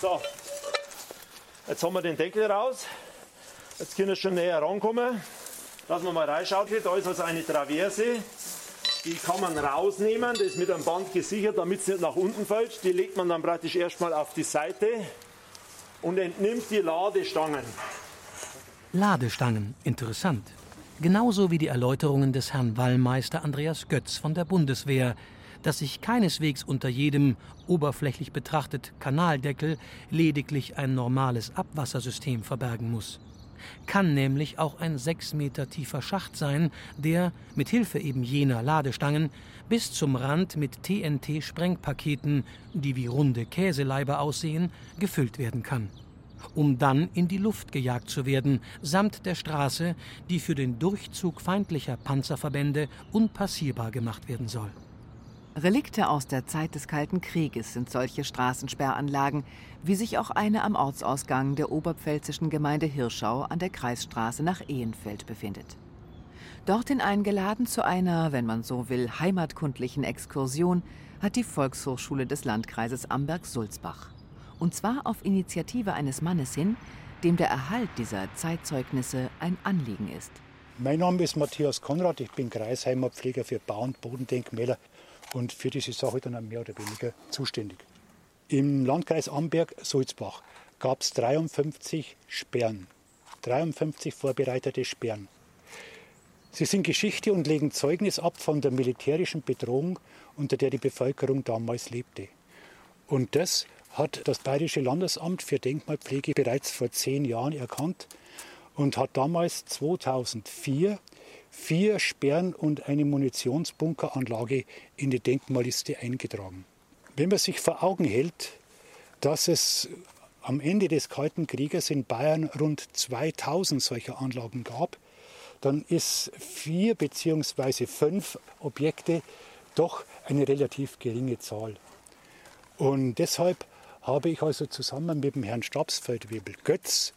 So, jetzt haben wir den Deckel raus. Jetzt können wir schon näher rankommen. Lassen wir mal reinschauen. Da ist also eine Traverse. Die kann man rausnehmen. Das ist mit einem Band gesichert, damit es nicht nach unten fällt. Die legt man dann praktisch erstmal auf die Seite und entnimmt die Ladestangen. Ladestangen, interessant. Genauso wie die Erläuterungen des Herrn Wallmeister Andreas Götz von der Bundeswehr, dass sich keineswegs unter jedem, oberflächlich betrachtet, Kanaldeckel lediglich ein normales Abwassersystem verbergen muss. Kann nämlich auch ein sechs Meter tiefer Schacht sein, der, mit Hilfe eben jener Ladestangen, bis zum Rand mit TNT-Sprengpaketen, die wie runde Käseleiber aussehen, gefüllt werden kann um dann in die Luft gejagt zu werden, samt der Straße, die für den Durchzug feindlicher Panzerverbände unpassierbar gemacht werden soll. Relikte aus der Zeit des Kalten Krieges sind solche Straßensperranlagen, wie sich auch eine am Ortsausgang der oberpfälzischen Gemeinde Hirschau an der Kreisstraße nach Ehrenfeld befindet. Dorthin eingeladen zu einer, wenn man so will, heimatkundlichen Exkursion hat die Volkshochschule des Landkreises Amberg-Sulzbach. Und zwar auf Initiative eines Mannes hin, dem der Erhalt dieser Zeitzeugnisse ein Anliegen ist. Mein Name ist Matthias Konrad, ich bin Kreisheimatpfleger für Bau- und Bodendenkmäler und für diese Sache dann mehr oder weniger zuständig. Im Landkreis Amberg-Sulzbach gab es 53 Sperren, 53 vorbereitete Sperren. Sie sind Geschichte und legen Zeugnis ab von der militärischen Bedrohung, unter der die Bevölkerung damals lebte. Und das hat das Bayerische Landesamt für Denkmalpflege bereits vor zehn Jahren erkannt und hat damals 2004 vier Sperren und eine Munitionsbunkeranlage in die Denkmalliste eingetragen. Wenn man sich vor Augen hält, dass es am Ende des Kalten Krieges in Bayern rund 2000 solcher Anlagen gab, dann ist vier bzw. fünf Objekte doch eine relativ geringe Zahl. Und deshalb habe ich also zusammen mit dem Herrn Stabsfeldwebel Götz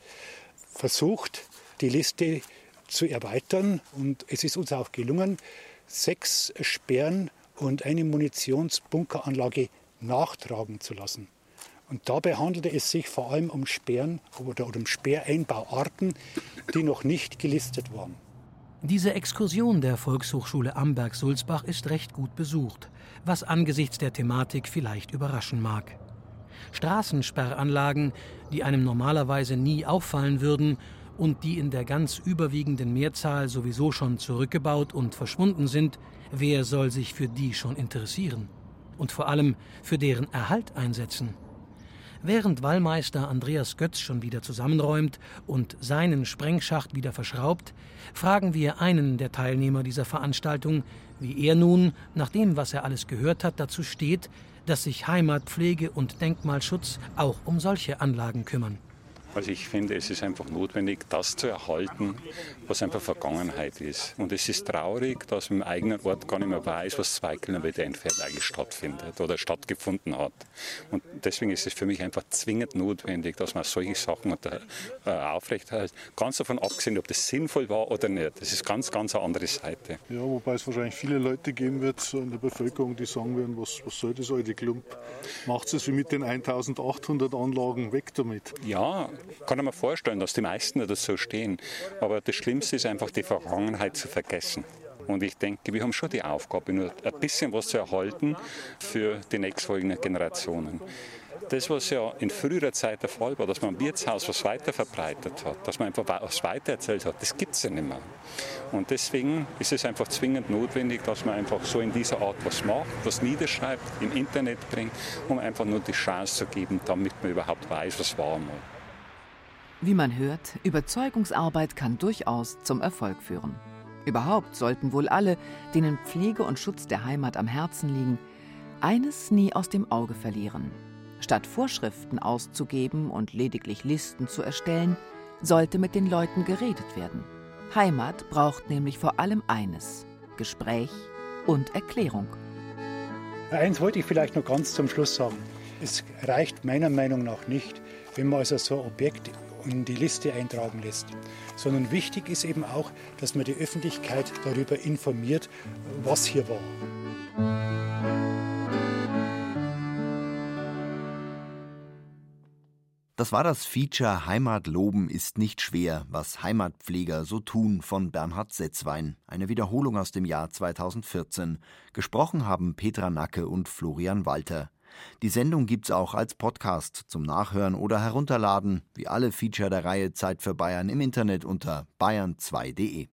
versucht, die Liste zu erweitern. Und es ist uns auch gelungen, sechs Sperren und eine Munitionsbunkeranlage nachtragen zu lassen. Und dabei handelte es sich vor allem um Sperren oder um Sperreinbauarten, die noch nicht gelistet waren. Diese Exkursion der Volkshochschule Amberg-Sulzbach ist recht gut besucht, was angesichts der Thematik vielleicht überraschen mag. Straßensperranlagen, die einem normalerweise nie auffallen würden und die in der ganz überwiegenden Mehrzahl sowieso schon zurückgebaut und verschwunden sind, wer soll sich für die schon interessieren? Und vor allem für deren Erhalt einsetzen? Während Wallmeister Andreas Götz schon wieder zusammenräumt und seinen Sprengschacht wieder verschraubt, fragen wir einen der Teilnehmer dieser Veranstaltung, wie er nun, nach dem, was er alles gehört hat, dazu steht, dass sich Heimatpflege und Denkmalschutz auch um solche Anlagen kümmern. Also ich finde, es ist einfach notwendig, das zu erhalten, was einfach Vergangenheit ist. Und es ist traurig, dass man im eigenen Ort gar nicht mehr weiß, was zwei Kilometer entfernt eigentlich stattfindet oder stattgefunden hat. Und deswegen ist es für mich einfach zwingend notwendig, dass man solche Sachen unter, äh, aufrechterhält. Ganz davon abgesehen, ob das sinnvoll war oder nicht. Das ist ganz, ganz eine andere Seite. Ja, wobei es wahrscheinlich viele Leute geben wird so in der Bevölkerung, die sagen werden, was, was soll das alte Klump? Macht es wie mit den 1800 Anlagen weg damit? Ja, kann ich mir vorstellen, dass die meisten das so stehen. Aber das Schlimmste ist einfach, die Vergangenheit zu vergessen. Und ich denke, wir haben schon die Aufgabe, nur ein bisschen was zu erhalten für die nächstfolgenden Generationen. Das, was ja in früherer Zeit der Fall war, dass man im Wirtshaus was weiter verbreitet hat, dass man einfach was weitererzählt hat, das gibt es ja nicht mehr. Und deswegen ist es einfach zwingend notwendig, dass man einfach so in dieser Art was macht, was niederschreibt, im Internet bringt, um einfach nur die Chance zu geben, damit man überhaupt weiß, was war mal. Wie man hört, Überzeugungsarbeit kann durchaus zum Erfolg führen. Überhaupt sollten wohl alle, denen Pflege und Schutz der Heimat am Herzen liegen, eines nie aus dem Auge verlieren. Statt Vorschriften auszugeben und lediglich Listen zu erstellen, sollte mit den Leuten geredet werden. Heimat braucht nämlich vor allem eines: Gespräch und Erklärung. Eins wollte ich vielleicht noch ganz zum Schluss sagen. Es reicht meiner Meinung nach nicht, wenn man also so ein Objekt in die Liste eintragen lässt, sondern wichtig ist eben auch, dass man die Öffentlichkeit darüber informiert, was hier war. Das war das Feature Heimat loben ist nicht schwer, was Heimatpfleger so tun von Bernhard Setzwein, eine Wiederholung aus dem Jahr 2014. Gesprochen haben Petra Nacke und Florian Walter. Die Sendung gibt's auch als Podcast zum Nachhören oder Herunterladen, wie alle Feature der Reihe Zeit für Bayern im Internet unter bayern2.de.